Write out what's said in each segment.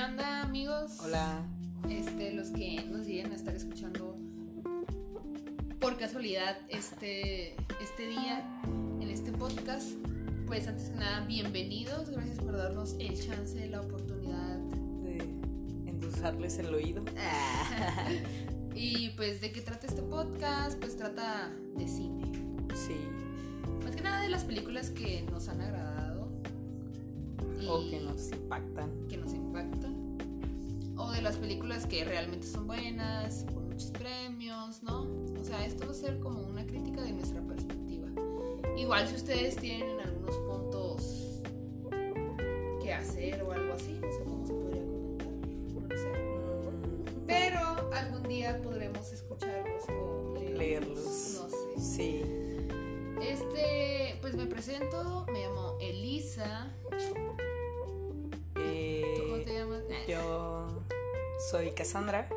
¿Qué onda, amigos? Hola. Este, los que nos lleguen a estar escuchando por casualidad este, este día en este podcast. Pues antes que nada, bienvenidos. Gracias por darnos el chance, la oportunidad. De endulzarles el oído. y pues, ¿de qué trata este podcast? Pues trata de cine. Sí. Más que nada de las películas que nos han agradado. O y que nos impactan. que nos impactan. De las películas que realmente son buenas, por muchos premios, ¿no? O sea, esto va a ser como una crítica de nuestra perspectiva. Igual si ustedes tienen algunos puntos que hacer o algo así, no sé cómo se podría comentar. No sé. Mm, Pero algún día podremos escucharlos o leerlos. Leerlos. No sé. Sí. Este, pues me presento, me llamo Elisa. Soy Cassandra.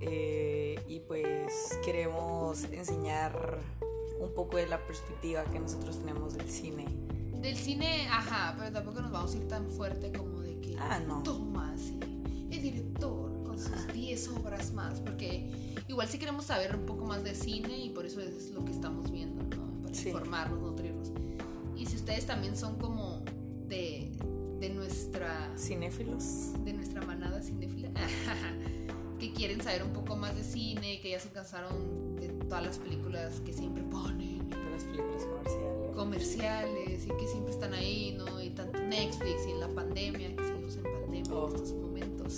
eh, y pues queremos enseñar un poco de la perspectiva que nosotros tenemos del cine. Del cine, ajá, pero tampoco nos vamos a ir tan fuerte como de que Ah, no. toma así, el director con sus 10 obras más, porque igual sí queremos saber un poco más de cine y por eso es lo que estamos viendo, ¿no? Para Sí. informarnos, nutrirnos. Y si ustedes también son como de, de nuestra Cinéfilos. de nuestra manada cinéfila, que quieren saber un poco más de cine, que ya se cansaron de todas las películas que siempre ponen De las películas comerciales. comerciales y que siempre están ahí, ¿no? Y tanto Netflix y en la pandemia, que seguimos en pandemia Oh. en estos momentos.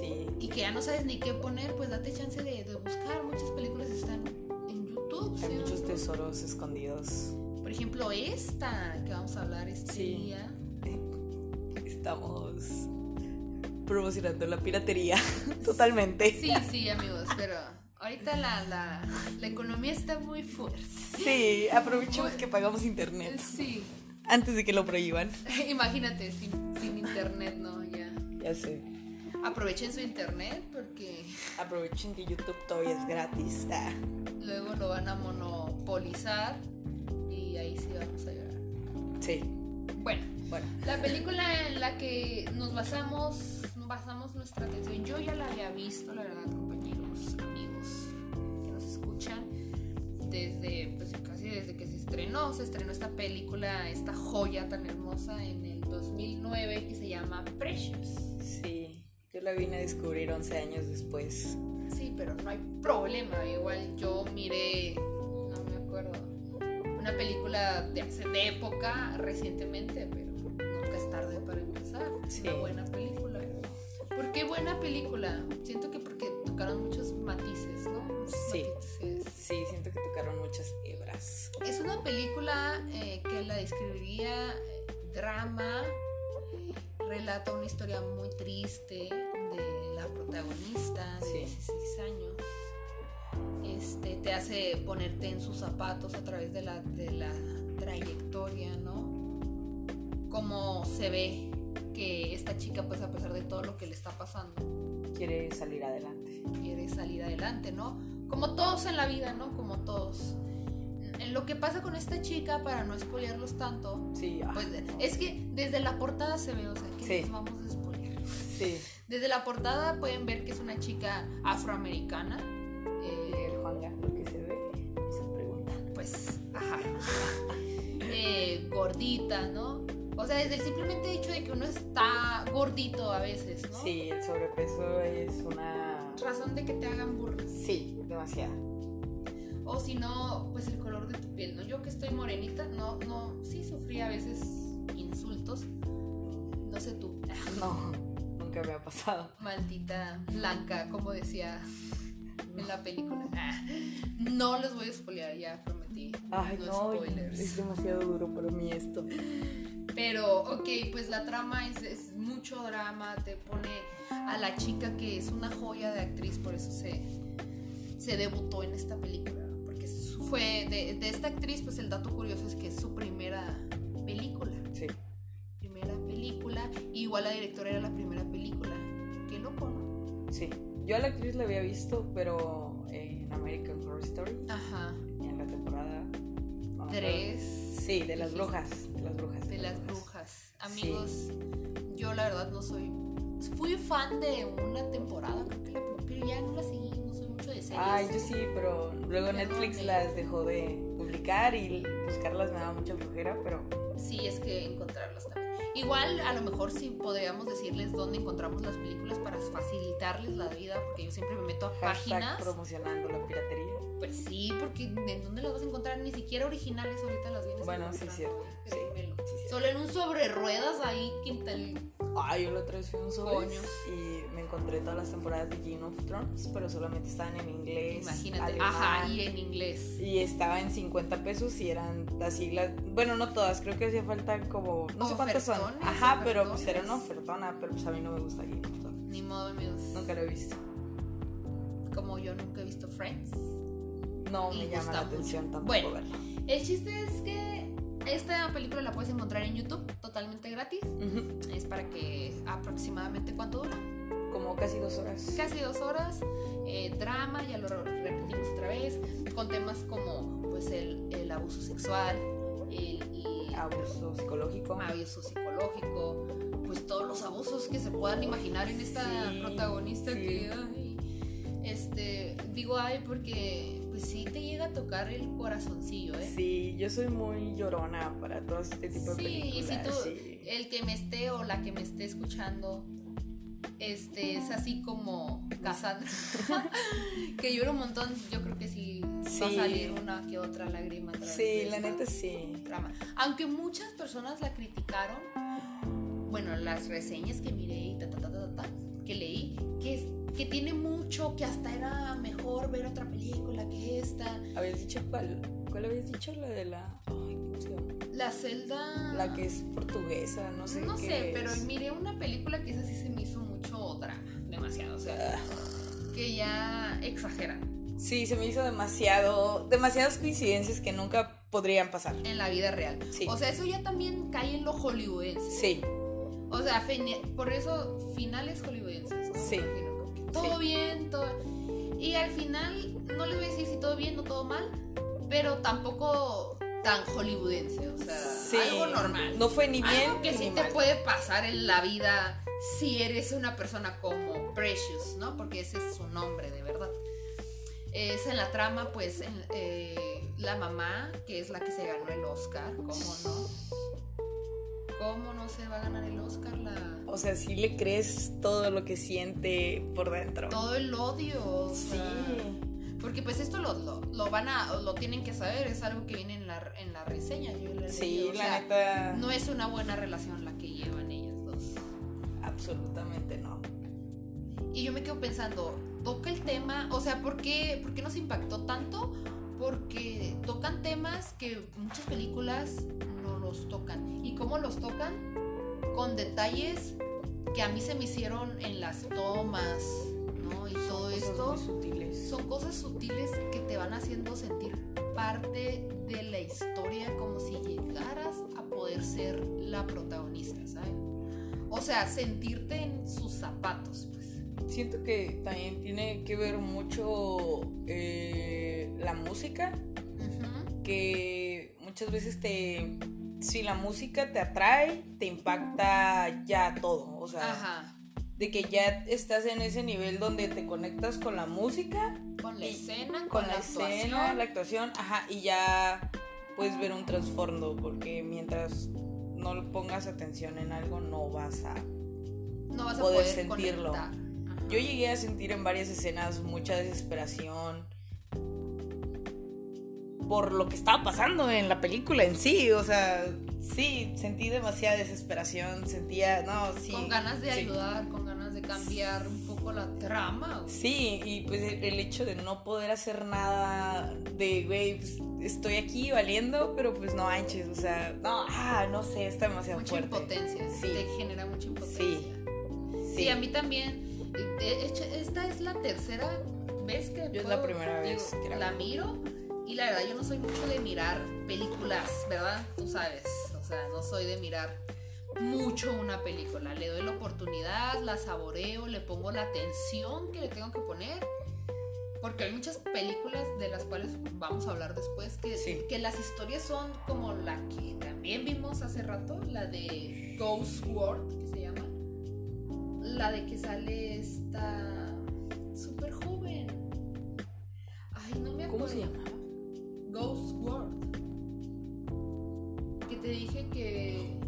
Sí. Y que ya no sabes ni qué poner, pues date chance de, de buscar. Muchas películas están en YouTube. Hay ¿sí? muchos tesoros escondidos. Por ejemplo, esta que vamos a hablar este Sí. día. Estamos promocionando la piratería totalmente. Sí, sí, amigos, pero ahorita la, la, la economía está muy fuerte. Sí, aprovechemos Muy- que pagamos internet Sí, antes de que lo prohíban. imagínate, sin, sin internet, ¿no? Ya. Ya sé. Aprovechen su internet porque Aprovechen que YouTube todavía es gratis. Ah, luego lo van a monopolizar y ahí sí vamos a llorar. sí, Bueno, bueno. la película en la que nos basamos, basamos nuestra atención, yo ya la había visto, la verdad, compañeros, amigos que nos escuchan, desde, pues casi desde que se estrenó, se estrenó esta película, esta joya tan hermosa en el 2009 que se llama Precious. Sí, yo la vine a descubrir 11 años después. Sí, pero no hay problema. Igual yo miré, no me acuerdo, una película de hace de época recientemente, pero nunca es tarde para empezar. Sí. una buena película. ¿Por qué buena película? Siento que porque tocaron muchos matices, ¿no? Muchos Sí. matices. Sí, siento que tocaron muchas hebras. Es una película eh, que la describiría drama, relata una historia muy triste de la protagonista de Sí. 16 años. Este, te hace ponerte en sus zapatos a través de la, de la trayectoria, ¿no? Cómo se ve que esta chica, pues a pesar de todo lo que le está pasando, Quiere salir adelante. quiere salir adelante, ¿no? Como todos en la vida, ¿no? Como todos. Lo que pasa con esta chica, para no spoilearlos tanto, Sí, ah, pues es que desde la portada se ve, o sea, que Sí. nos vamos a spoilear. sí. Desde la portada pueden ver que es una chica afroamericana. eh, El Juanga, lo que se ve, se pregunta. pues, ajá. eh, gordita, ¿no? O sea, desde el simplemente hecho de que uno está gordito a veces, ¿no? Sí, el sobrepeso es una... Razón de que te hagan burro. Sí, demasiado. O si no, pues el color de tu piel, ¿no? Yo que estoy morenita, no, no, sí sufrí a veces insultos. No sé tú, No, nunca me ha pasado. maldita blanca, como decía en la película. No les voy a spoilear, ya prometí. Ay, no, spoilers. es demasiado duro para mí esto. Pero, ok, pues la trama es, es mucho drama, te pone a la chica que es una joya de actriz, por eso se, se debutó en esta película. Porque fue de, de esta actriz, pues el dato curioso es que es su primera película. Sí. Primera película, igual la directora era la primera película. Qué loco, ¿no? Sí. Yo a la actriz la había visto, pero en American Horror Story, Ajá. en la temporada. Tres. Sí, de las brujas. De las brujas. de las brujas. Amigos, yo la verdad no soy fui fan de una temporada, creo que la, pero ya no la seguí, no soy mucho de series. Ay, yo sí, pero luego Netflix no, las dejó de publicar y buscarlas me daba mucha flojera, pero Sí, es que encontrarlas también. Igual, a lo mejor sí podríamos decirles dónde encontramos las películas para facilitarles la vida, porque yo siempre me meto a hashtag páginas. promocionando la piratería. Pues sí, porque ¿en dónde las vas a encontrar? Ni siquiera originales ahorita las vienes Bueno, sí, cierto. Sí, créemelo. sí, cierto. Solo en un sobre ruedas ahí, Quintal. Ay, yo fui a un sobre y me encontré todas las temporadas de Game of Thrones, pero solamente estaban en inglés. Imagínate. alemán, Ajá, y en inglés. Y estaba en 50 pesos y eran las. Bueno, no todas, creo que hacía falta como. No sé cuántas son. Ofertones, Ajá, pero pues era una ofertona, pero pues a mí no me gusta Game of Thrones. Ni modo, amigos. Nunca lo he visto. Como yo nunca he visto Friends. No me llama la mucho. atención tampoco Bueno. verla. El chiste es que esta película la puedes encontrar en YouTube totalmente gratis. Es para que aproximadamente cuánto dura. Como casi dos horas. Casi dos horas. eh, drama, ya lo repetimos otra vez. Con temas como pues el, el abuso sexual, el, el Abuso psicológico. abuso psicológico, pues todos los abusos que se puedan imaginar en esta Sí, protagonista sí. que ay, este digo ay porque pues sí te llega a tocar el corazoncillo, ¿eh? Sí, yo soy muy llorona para todo este tipo de Sí, y películas. si tú, sí. el que me esté o la que me esté escuchando, este, es así como Cassandra, que llora un montón, yo creo que sí, va a salir una que otra lágrima. a Sí, la neta sí. trama. Aunque muchas personas la criticaron, bueno, las reseñas que miré y ta, ta, ta, ta, ta, ta, que leí, que, es- que tiene mucho, que hasta era mejor ver otra película que esta. ¿Habías dicho cuál? ¿Cuál habías dicho? La de la. Ay, ¿cómo se llama? La celda... La que es portuguesa, no sé. No qué sé, pero miré una película que esa sí se me hizo mucho drama, demasiado, o sea, Ah. que ya exageran Sí, se me hizo demasiado. Demasiadas coincidencias que nunca podrían pasar. en la vida real. Sí. O sea, eso ya también cae en lo hollywoodense. Sí, O sea, por eso finales hollywoodenses. ¿no? Sí. Todo Sí. bien, todo. Y al final, no les voy a decir si todo bien o todo mal, pero tampoco tan hollywoodense. O sea, sí. algo normal. No fue ni bien. Algo que ni sí te mal. puede pasar en la vida si eres una persona como Precious, ¿no? Porque ese es su nombre de verdad. Es en la trama, pues, en- eh, la mamá, que es la que se ganó el Oscar, ¿cómo no? ¿Cómo no se va a ganar el Oscar? La... O sea, sí le crees todo lo que siente por dentro. Todo el odio. o Sí. porque pues esto lo, lo, lo van a, lo tienen que saber, es algo que viene en la, en la reseña. Yo la Sí, o la sea, neta. No es una buena relación la que llevan ellas dos. Absolutamente no. Y yo me quedo pensando, toca el tema, o sea, ¿por qué, por qué nos impactó tanto? Porque tocan temas que muchas películas no los tocan. ¿Y cómo los tocan? Con detalles que a mí se me hicieron en las tomas, ¿no? Y todo esto sutiles. son cosas sutiles que te van haciendo sentir parte de la historia como si llegaras a poder ser la protagonista, ¿saben? O sea, sentirte en sus zapatos, pues. Siento que también tiene que ver mucho eh, la música, que muchas veces te... Si la música te atrae, te impacta ya todo. O sea, Ajá. de que ya estás en ese nivel donde te conectas con la música, Con la escena, con, con la, escena, la actuación, ajá, y ya puedes ver un trasfondo, porque mientras no pongas atención en algo, no vas a no vas a poder sentirlo. Yo llegué a sentir en varias escenas mucha desesperación por lo que estaba pasando en la película en sí, o sea, sí, sentí demasiada desesperación, sentía, no, sí. con ganas de sí. ayudar, con ganas de cambiar un poco la trama. güey. Sí, y pues el hecho de no poder hacer nada, de, güey, pues, estoy aquí valiendo, pero pues no manches, o sea, no, ah, no sé, está demasiado Mucha fuerte. impotencia. Sí. Te genera mucha impotencia. Sí. Sí, a mí también. De hecho, esta es la tercera vez que Yo es puedo- la primera vez que la miro y la verdad yo no soy mucho de mirar películas, ¿verdad? Tú sabes, o sea, no soy de mirar mucho una película. Le doy la oportunidad, la saboreo, le pongo la atención que le tengo que poner. Porque hay muchas películas de las cuales vamos a hablar después que, Sí. que las historias son como la que también vimos hace rato, la de Ghost World, que se llama. la de que sale esta súper joven. Ay, no me acuerdo. ¿Cómo se llama? Ghost World. Que te dije que.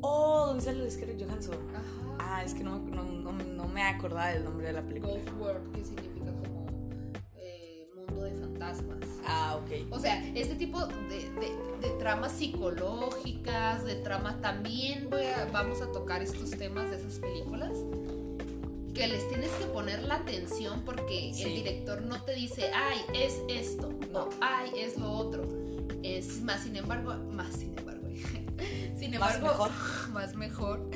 Oh, ¿dónde sale Scarlett Johansson? Ajá. Ah, es que no, no, no, no me acordaba del nombre de la película. Ghost World, que significa como eh, mundo de fantasmas. Ah, ok. O sea, este tipo de, de- de tramas psicológicas, de tramas, también voy a- vamos a tocar estos temas de esas películas. Que les tienes que poner la atención porque Sí. el director no te dice, ay, es esto, no, ay, es lo otro. Es más, sin embargo, más sin embargo, sin Más embargo, mejor. más mejor.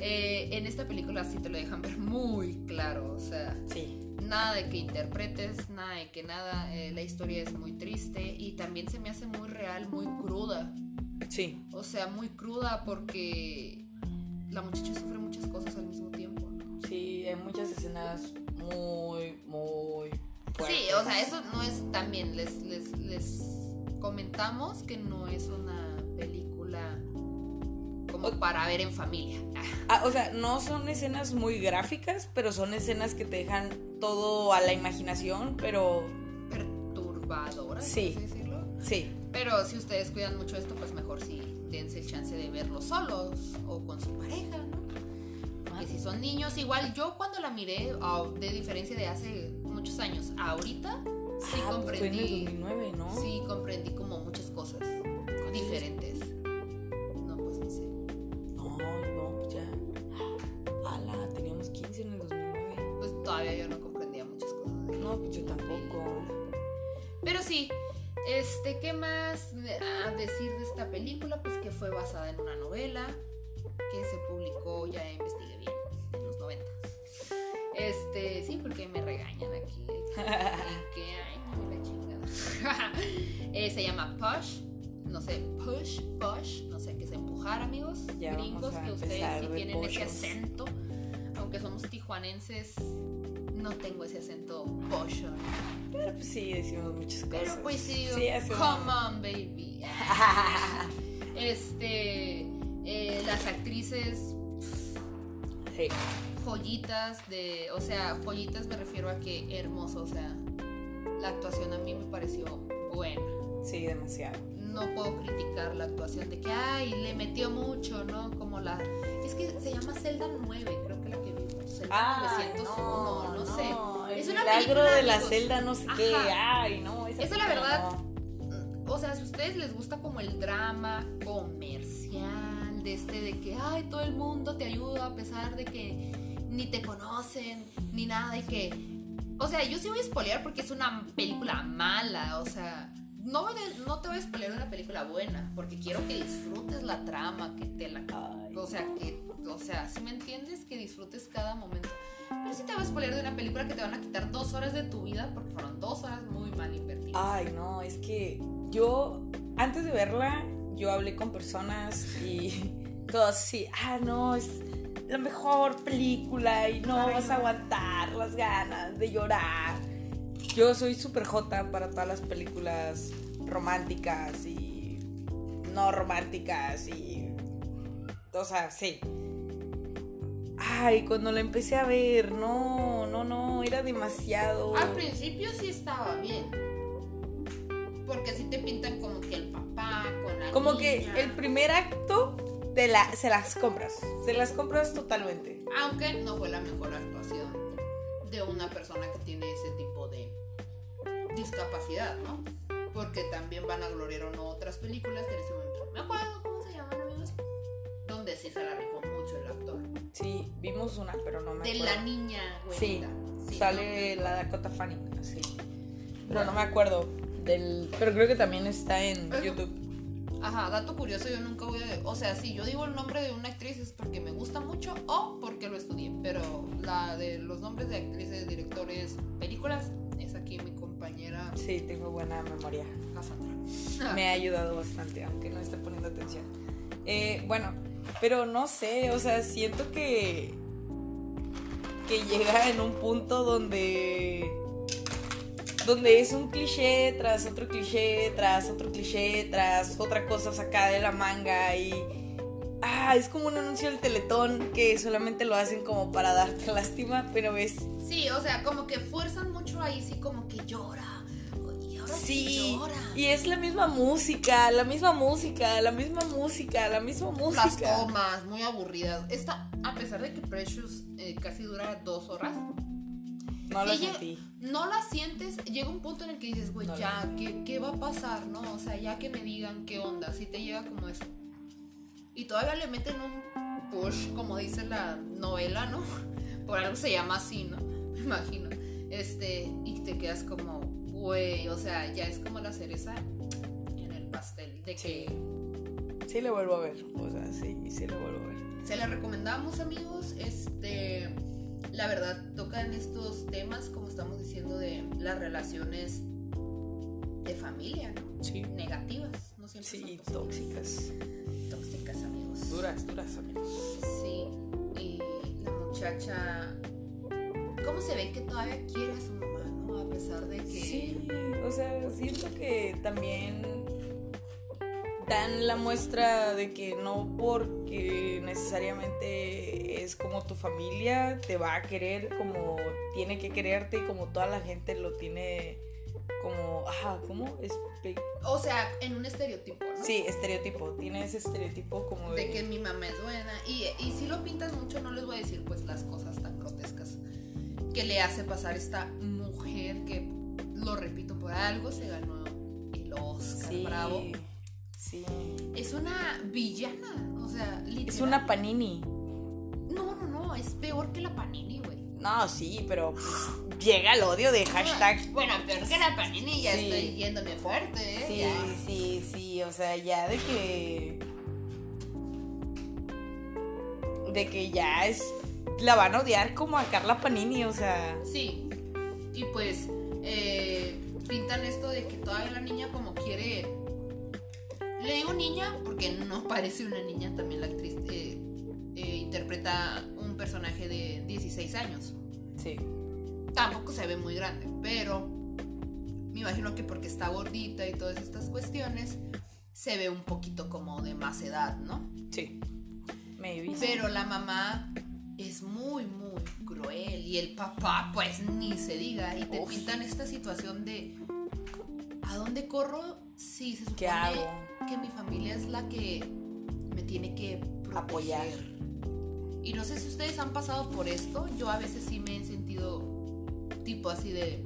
Eh, en esta película sí te lo dejan ver muy claro, o sea, Sí. nada de que interpretes, nada de que nada, eh, la historia es muy triste y también se me hace muy real, muy cruda. Sí. O sea, muy cruda porque la muchacha sufre muchas cosas al mismo tiempo. ¿no? Sí, muchas escenas muy, muy fuertes. Sí, o sea, eso no es también, les, les, les comentamos que no es una película como O- para ver en familia. Ah, o sea, no son escenas muy gráficas, pero son escenas que te dejan todo a la imaginación, pero Perturbadora, Sí. por así decirlo. sí. Pero si ustedes cuidan mucho esto, pues mejor sí dense el chance de verlo solos o con su pareja, ¿no? Porque si son niños, igual yo cuando la miré, ah, de diferencia de hace muchos años, ahorita sí Ah, pues fue en el comprendí. 2009, ¿no? Sí comprendí como muchas cosas diferentes. No, pues no sé. No, no, pues ya. Ala, teníamos 15 en el 2009. Pues todavía yo no comprendía muchas cosas. No, pues yo tampoco. Pero sí, este, ¿qué más a decir de esta película? Pues que fue basada en una novela que se publicó, ya investigué bien, en los 90. Este, sí, porque me regañan aquí. ¿En qué año? La chingada. Eh, se llama Push, no sé, Push, Push, no sé, que es empujar, amigos, Ya gringos, que ustedes sí tienen ese acento. Aunque somos tijuanenses, no tengo ese acento pocho. Pero pues sí, decimos muchas cosas. Pero pues sí, Sí, come on, baby. Este, eh, las actrices joyitas de, o sea, joyitas me refiero a que hermoso, o sea, la actuación a mí me pareció buena. Sí, demasiado. No puedo criticar la actuación de que, ay, le metió mucho, ¿no? Como la, es que se llama Zelda 9, creo que la que vimos, Zelda 901, no, sé. El Es una milagro película, de la amigos. celda, no sé qué. Ay, no. Esa, Esa, la verdad, no. O sea, si a ustedes les gusta como el drama comercial, de este de que, ay, todo el mundo te ayuda a pesar de que ni te conocen, ni nada, y que... O sea, yo sí voy a spoilear porque es una película mala, o sea... No, voy a- no te voy a spoilear una película buena, porque quiero que disfrutes la trama, que te la... Ay. O sea, que... O sea, si me entiendes, que disfrutes cada momento. Pero sí te voy a spoilear de una película que te van a quitar dos horas de tu vida, porque fueron dos horas muy mal invertidas. Ay, no, es que yo, antes de verla, yo hablé con personas y todas así, ah, no, es la mejor película y no Ay, vas a aguantar las ganas de llorar. Yo soy súper jota para todas las películas románticas y no románticas y... O sea, sí. Ay, cuando la empecé a ver, no, no, no, era demasiado... Al principio sí estaba bien. Porque así te pintan como que el papá con la Como que el primer acto te la, se las compras. Se las compras totalmente. Aunque no fue la mejor actuación de una persona que tiene ese tipo de discapacidad, ¿no? Porque también van a gloriar o otras películas que en momento no me acuerdo cómo se llaman, amigos. Donde sí se la rifó mucho el actor. Sí, vimos una, pero no me De acuerdo. la niña, Sí, güey. sale la Dakota Fanning, así. Pero no me acuerdo del... Pero creo que también está en YouTube. Ajá, dato curioso, yo nunca voy a... O sea, si yo digo el nombre de una actriz es porque me gusta mucho o porque lo estudié. Pero la de los nombres de actrices, directores, películas, es aquí mi compañera Sí, tengo buena memoria. Cassandra. Me ha ayudado bastante, aunque no esté poniendo atención. Eh, bueno, pero no sé, o sea, siento que... Que llega en un punto donde... Donde es un cliché tras otro cliché, tras otro cliché, tras otra cosa sacada de la manga y... Ah, es como un anuncio del Teletón que solamente lo hacen como para darte lástima, pero ves. Sí, o sea, como que fuerzan mucho ahí, sí, como que llora. Y ahora sí, llora. Y es la misma música, la misma música, la misma música, la misma música. Las tomas, muy aburridas. Esta, a pesar de que Precious eh, casi dura dos horas. No sentí. No la sientes, llega un punto en el que dices, güey, ya, ¿qué, ¿qué va a pasar? ¿No? O sea, ya que me digan qué onda, si te llega como eso. Y todavía le meten un push, como dice la novela, ¿no? Por algo se llama así, ¿no? Me imagino. Este, y te quedas como, güey, o sea, ya es como la cereza en el pastel. De que. Sí, le vuelvo a ver. O sea, sí, sí le vuelvo a ver. Se la recomendamos, amigos. Este. La verdad, tocan estos temas, como estamos diciendo, de las relaciones de familia, ¿no? Sí. Negativas, no siempre Sí, tóxicas. Tóxicas, amigos. Duras, duras, amigos. Sí, y la muchacha, ¿cómo se ve que todavía quiere a su mamá, no? A pesar de que... Sí, o sea, siento que también dan la muestra de que no porque necesariamente es como tu familia te va a querer como tiene que quererte y como toda la gente lo tiene como, ajá, ¿cómo? O sea, en un estereotipo, ¿no? Sí, estereotipo, tiene ese estereotipo como de... De que mi mamá es buena. Y, y si lo pintas mucho, no les voy a decir pues las cosas tan grotescas que le hace pasar esta mujer que, lo repito, por algo se ganó el Oscar, Sí, bravo. Sí. Es una villana, o sea, literal. Es una panini. No, no, no, es peor que la Panini, güey. No, sí, pero llega el odio de hashtag. Bueno, peor que la Panini, ya Sí. estoy yéndome fuerte, ¿eh? Sí, Ya. sí, sí, o sea, ya de que... De que ya es... La van a odiar como a Carla Panini, o sea... Sí. Y pues eh, pintan esto de que todavía la niña como quiere... Le digo niña porque no parece una niña, también la actriz eh, eh, interpreta un personaje de 16 años. Sí. Tampoco se ve muy grande, pero me imagino que porque está gordita y todas estas cuestiones, se ve un poquito como de más edad, ¿no? Sí. Maybe. Pero la mamá es muy, muy cruel. Y el papá, pues ni se diga. Y te Uf. pintan esta situación de. ¿A dónde corro? Sí, se supone ¿Qué hago? Que mi familia es la que me tiene que proteger. Apoyar. Y no sé si ustedes han pasado por esto. Yo a veces sí me he sentido tipo así de.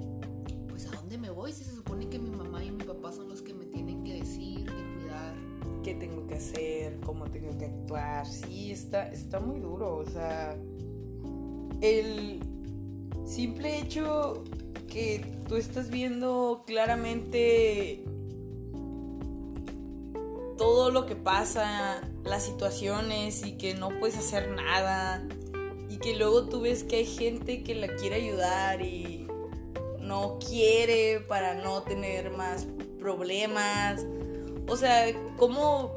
Pues a dónde me voy si se supone que mi mamá y mi papá son los que me tienen que decir, que cuidar. ¿Qué tengo que hacer? ¿Cómo tengo que actuar? Sí, está, está muy duro, o sea... El simple hecho que tú estás viendo claramente todo lo que pasa, las situaciones y que no puedes hacer nada y que luego tú ves que hay gente que la quiere ayudar y no quiere para no tener más problemas. O sea, cómo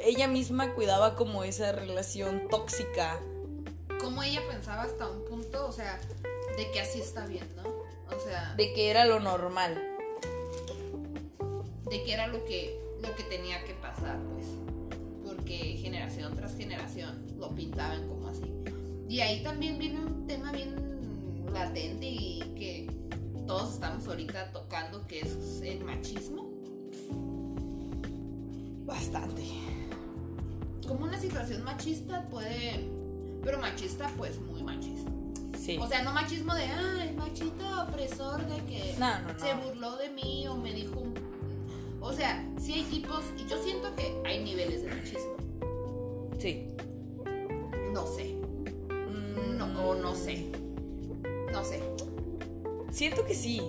ella misma cuidaba como esa relación tóxica. Como ella pensaba hasta un punto, o sea, de que así está bien, ¿no? O sea, De que era lo normal. de que era lo que, lo que tenía que pasar, pues. Porque generación tras generación lo pintaban como así. Y ahí también viene un tema bien latente y que todos estamos ahorita tocando, que es el machismo. Bastante. Como una situación machista puede... Pero machista, pues muy machista. Sí. O sea, no machismo de, ay, machito opresor de que No, no, no. se burló de mí o me dijo un... O sea, sí hay tipos, y yo siento que hay niveles de machismo. sí. No sé, Mm, no, o no sé. No sé, Siento que sí.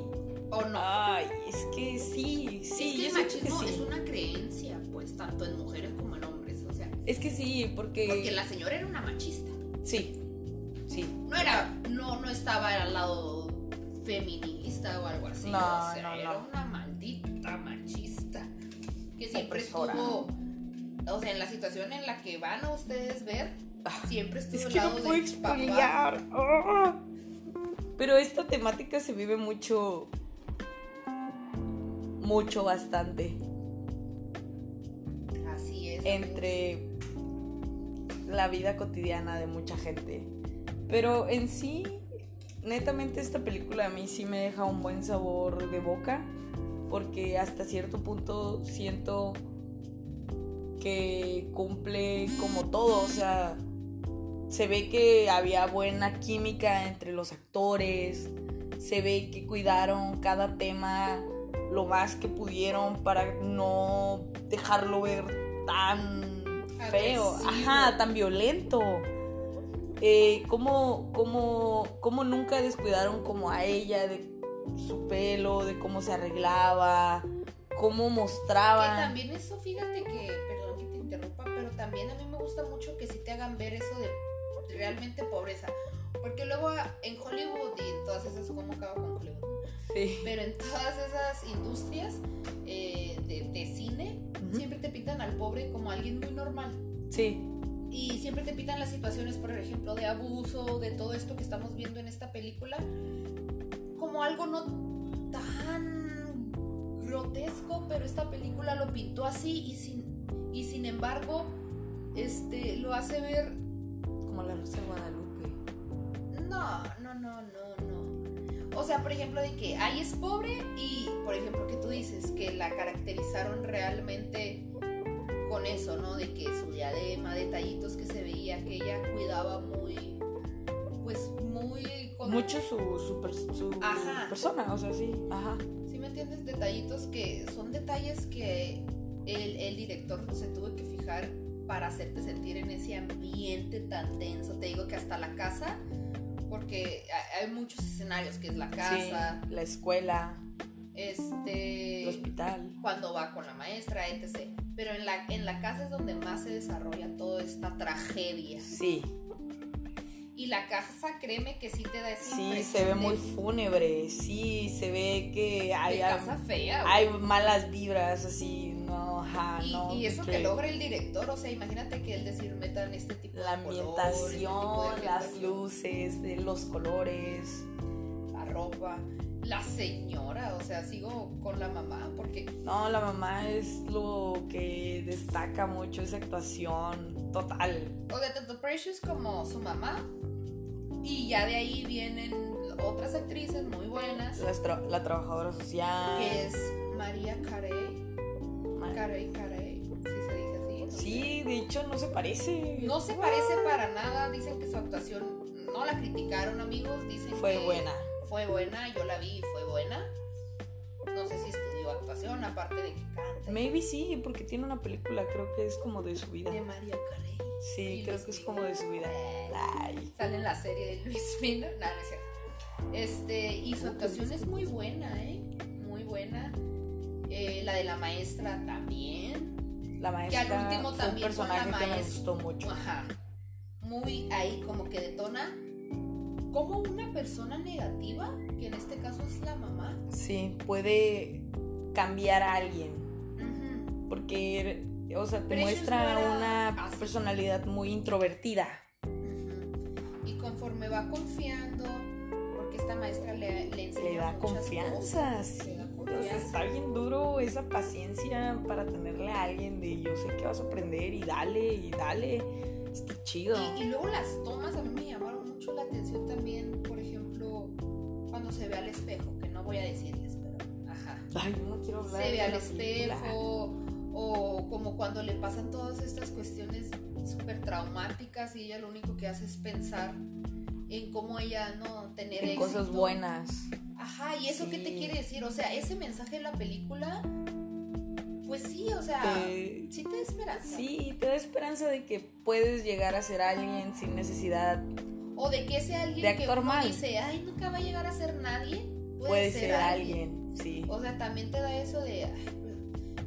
o no. Ay, es que sí, sí, es que el que machismo sí. es una creencia, pues, tanto en mujeres como en hombres. O sea, Es que sí, porque... porque la señora era una machista. Sí, sí. No era, no, no estaba al lado feminista o algo así. No, o sea, no, era no. una. Que siempre Opresora. estuvo, o sea, en la situación en la que van a ustedes ver, siempre estuvo Es al que no lado papá. expoliar. ¡Ah! Pero esta temática se vive mucho. Mucho, bastante. Así es. Entre la vida cotidiana de mucha gente. Pero en sí, netamente esta película a mí sí me deja un buen sabor de boca, porque hasta cierto punto siento que cumple como todo, o sea, se ve que había buena química entre los actores, se ve que cuidaron cada tema lo más que pudieron para no dejarlo ver tan feo, ajá, tan violento. Eh, cómo, cómo, nunca descuidaron como a ella de su pelo, de cómo se arreglaba, cómo mostraba. Que también eso, fíjate que, perdón que te interrumpa, pero también a mí me gusta mucho que sí te hagan ver eso de realmente pobreza. Porque luego en Hollywood y en todas esas, ¿cómo acabo con Hollywood? Sí. Pero en todas esas industrias eh, de, cine, siempre te pintan al pobre como alguien muy normal. Sí. Y siempre te pintan las situaciones, por ejemplo, de abuso, de todo esto que estamos viendo en esta película, como algo no tan grotesco, pero esta película lo pintó así y sin, y sin embargo, este, lo hace ver como la Rosa de Guadalupe. No, no, no, no, no. O sea, por ejemplo, de que ahí es pobre y, por ejemplo, que tú dices que la caracterizaron realmente con eso, ¿no? De que su diadema, detallitos que se veía, que ella cuidaba muy, pues muy... Mucho su, su, persona, o sea, sí, ajá. ¿Sí me entiendes? Detallitos que son detalles que el, el director se tuvo que fijar para hacerte sentir en ese ambiente tan tenso. Te digo que hasta la casa porque hay muchos escenarios, que es la casa, la escuela, este, el hospital, cuando va con la maestra, etc. Pero en la, en la casa es donde más se desarrolla toda esta tragedia. Sí. Y la casa, créeme que sí te da esa Sí, se ve muy fúnebre, sí, se ve que hay... casa fea. Hay malas vibras, así, y, eso que logra el director, o sea, imagínate que él decir metan este tipo la de este ambientación, las luces, los colores, la ropa, la señora, o sea, sigo con la mamá porque no, la mamá es lo que destaca mucho esa actuación total. O de tanto Precious como su mamá y ya de ahí vienen otras actrices muy buenas. La, trabajadora social. Que es María Carey Carey, Carey, si se dice así. sí, de hecho no se parece. No se parece para nada. Dicen que su actuación no la criticaron, amigos. Dicen fue buena. Fue buena, yo la vi y fue buena. No sé si estudió actuación, aparte de que canta. Maybe sí, porque tiene una película, creo que es como de su vida. De María Carey. Sí, creo que es como de su vida. Sale en la serie de Luis Mino. No, no es cierto. Este, y su actuación es muy buena, ¿eh? Muy buena. Eh, la de la maestra también. La maestra. Que al último también un personaje que me gustó mucho. Ajá. Muy ahí como que detona como una persona negativa, que en este caso es la mamá. Sí, puede cambiar a alguien. Porque, o sea, te muestra una personalidad muy introvertida. Y conforme va confiando, porque esta maestra le, le enseña. Le da confianza, sí está bien duro esa paciencia para tenerle a alguien de yo sé que vas a aprender y dale y dale. Está chido. Y, luego las tomas a mí me llamaron mucho la atención también, por ejemplo, cuando se ve al espejo, que no voy a decirles, pero ajá. Ay, no quiero hablar. Se ve al espejo o como cuando le pasan todas estas cuestiones súper traumáticas y ella lo único que hace es pensar en cómo ella no tener en cosas buenas Ajá, ¿y eso qué te quiere decir? O sea, ese mensaje de la película, pues sí, o sea, sí te da esperanza. Sí, te da esperanza de que puedes llegar a ser alguien sin necesidad. O de que ese alguien que uno dice, ay, nunca va a llegar a ser nadie. Puede, ser, alguien. sí. O sea, también te da eso de,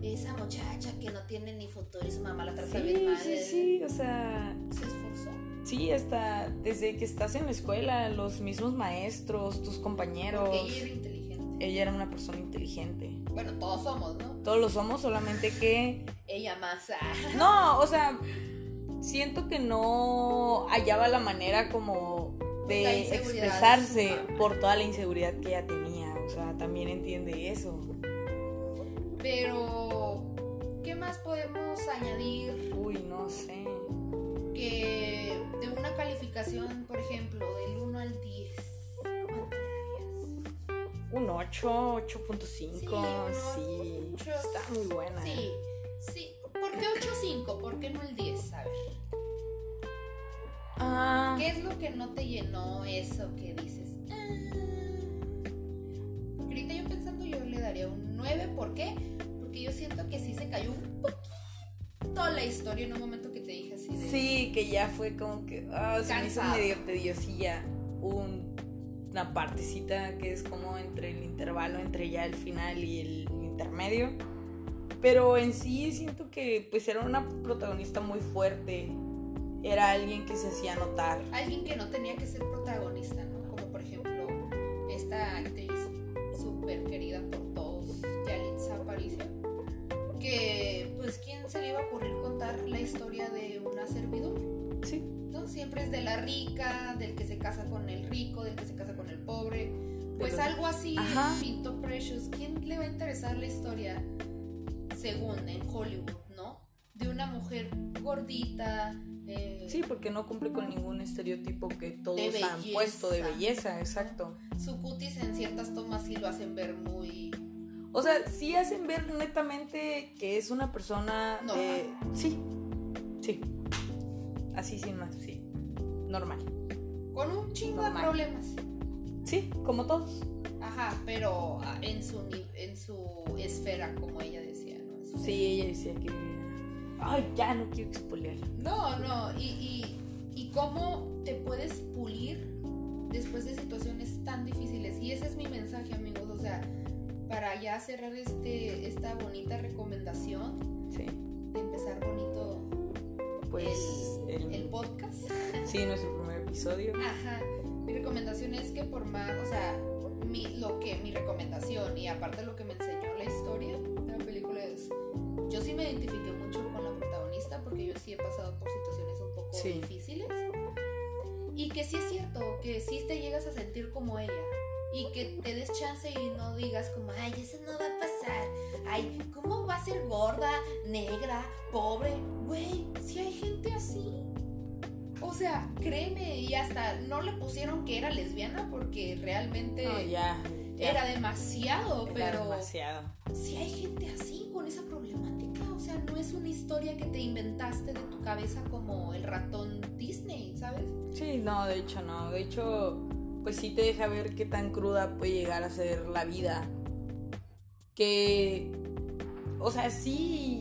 esa muchacha que no tiene ni futuro y su mamá la trata bien mal. Sí, sí, o sea. Se esforzó. Sí, hasta desde que estás en la escuela, los mismos maestros, tus compañeros. Porque ella era inteligente. Ella era una persona inteligente. Bueno, todos somos, ¿no? Todos lo somos, solamente que. Ella más. no, o sea, siento que no hallaba la manera como de expresarse por toda la inseguridad que ella tenía. O sea, también entiende eso. Pero, ¿qué más podemos añadir? Uy, no sé que de una calificación, por ejemplo, del 1 al 10, ¿cuánto darías? Un 8, 8.5. Sí, Sí, está muy buena. Sí, sí. ¿Por qué 8.5? ¿Por qué no el 10? A ver. Ah, ¿Qué es lo que no te llenó eso que dices? "Ah"? Ahorita yo pensando yo le daría un 9, ¿por qué? Porque yo siento que sí se cayó un poquito la historia en un momento que te dije así de... sí, que ya fue como que. Ah, se me hizo medio tediosilla. Un, una partecita que es como entre el intervalo entre ya el final y el intermedio. Pero en sí siento que pues era una protagonista muy fuerte. Era alguien que se hacía notar. Alguien que no tenía que ser protagonista, ¿no? Como por ejemplo esta actriz súper querida por. Que pues quién se le iba a ocurrir contar la historia de una servidumbre. Sí. ¿no? Siempre es de la rica, del que se casa con el rico, del que se casa con el pobre. Pues Pero- algo así Ajá. pintó Precious. ¿Quién le va a interesar la historia, según en Hollywood, no? De una mujer gordita. eh, Sí, porque no cumple con ningún estereotipo que todos han puesto de belleza, exacto. Su cutis en ciertas tomas sí lo hacen ver muy. O sea, sí hacen ver netamente que es una persona de... Sí, sí. Así sin más, sí. Normal. con un chingo Normal. de problemas. Sí, como todos. Ajá, pero ah, en su, en su esfera, como ella decía, ¿no? Su Sí, ella decía que... Ay, ya no quiero expoliar. No, no, y, y, y cómo te puedes pulir después de situaciones tan difíciles. Y ese es mi mensaje, amigos. O sea, para ya cerrar este, esta bonita recomendación Sí, de empezar bonito pues... el, el- el podcast. Sí, nuestro primer episodio. Ajá. Mi recomendación es que por más, o sea, mi, lo que, mi recomendación y aparte lo que me enseñó la historia de la película es, yo sí me identifiqué mucho con la protagonista porque yo sí he pasado por situaciones un poco Sí. difíciles y que sí es cierto, que sí te llegas a sentir como ella y que te des chance y no digas como, ay, eso no va a pasar, ay, ¿cómo va a ser gorda, negra, pobre? Güey, si hay gente así. O sea, créeme, y hasta no le pusieron que era lesbiana porque realmente No, ya, ya. era demasiado, Era pero demasiado. si hay gente así con esa problemática, o sea, no es una historia que te inventaste de tu cabeza como el ratón Disney, ¿sabes? Sí, no, de hecho no. De hecho, pues sí te deja ver qué tan cruda puede llegar a ser la vida. Que, o sea, sí,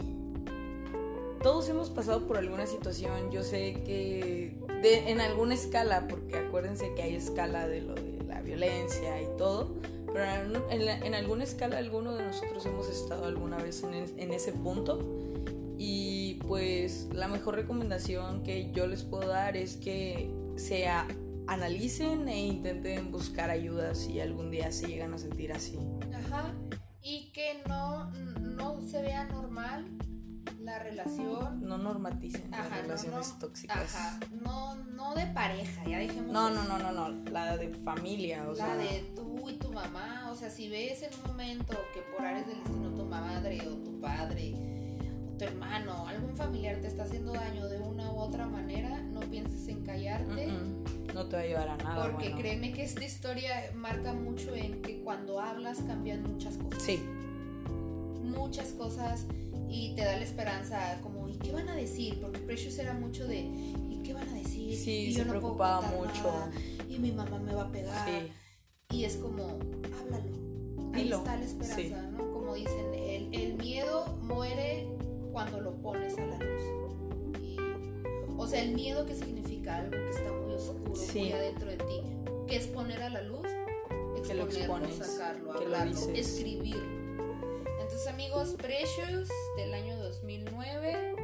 todos hemos pasado por alguna situación. Yo sé que de- en alguna escala, porque acuérdense que hay escala de lo de la violencia y todo. Pero en, en en alguna escala alguno de nosotros hemos estado alguna vez en, en ese punto. Y pues la mejor recomendación que yo les puedo dar es que se a- analicen e intenten buscar ayuda si algún día se llegan a sentir así. Ajá. Y que no, no se vea normal la relación. No normaticen las relaciones no, tóxicas. Ajá, no, no de pareja, ya dejemos No, no, no, no, no, la de familia, o la sea, de tú y tu mamá, o sea, si ves en un momento que por áreas del destino tu madre o tu padre tu hermano, algún familiar te está haciendo daño de una u otra manera, no pienses en callarte, no te va a llevar a nada. porque bueno. créeme que esta historia marca mucho en que cuando hablas cambian muchas cosas. Sí, Muchas cosas y te da la esperanza como, ¿y qué van a decir? Porque Precious era mucho de, ¿y qué van a decir? sí, y se yo no puedo preocupaba contar mucho. nada, y mi mamá me va a pegar. Sí, Y es como, háblalo. Ahí Dilo. está la esperanza, Sí. ¿no? Como dicen, el, el miedo muere cuando lo pones a la luz. Y, o sea, el miedo que significa algo que está muy oscuro, Sí. muy adentro de ti, que es poner a la luz, Que lo exponerlo, expones, sacarlo, que hablarlo, escribirlo. Entonces, amigos, Precious del año 2009,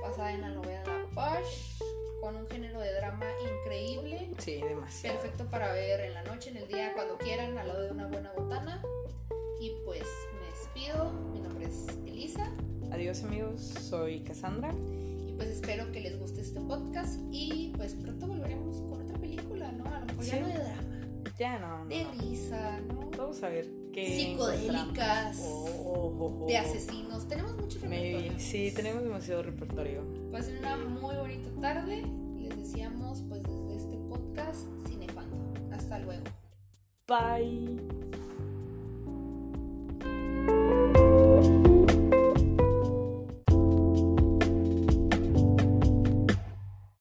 basada en la novela Push, con un género de drama increíble. sí, demasiado. Perfecto para ver en la noche, en el día, cuando quieran, al lado de una buena botana. Y pues me despido. Mi nombre es Elisa. Adiós amigos, soy Cassandra. Y pues espero que les guste este podcast. Y pues pronto volveremos con otra película, ¿no? A lo mejor Sí. ya no de drama. Ya no, no. de no. risa, ¿no? Vamos a ver qué. Psicodélicas. Oh, oh, oh, De asesinos. Tenemos mucho Maybe. repertorio. Sí, tenemos demasiado repertorio. Pasen una muy bonita tarde. Les deseamos, pues, desde este podcast Cinefando. Hasta luego. Bye.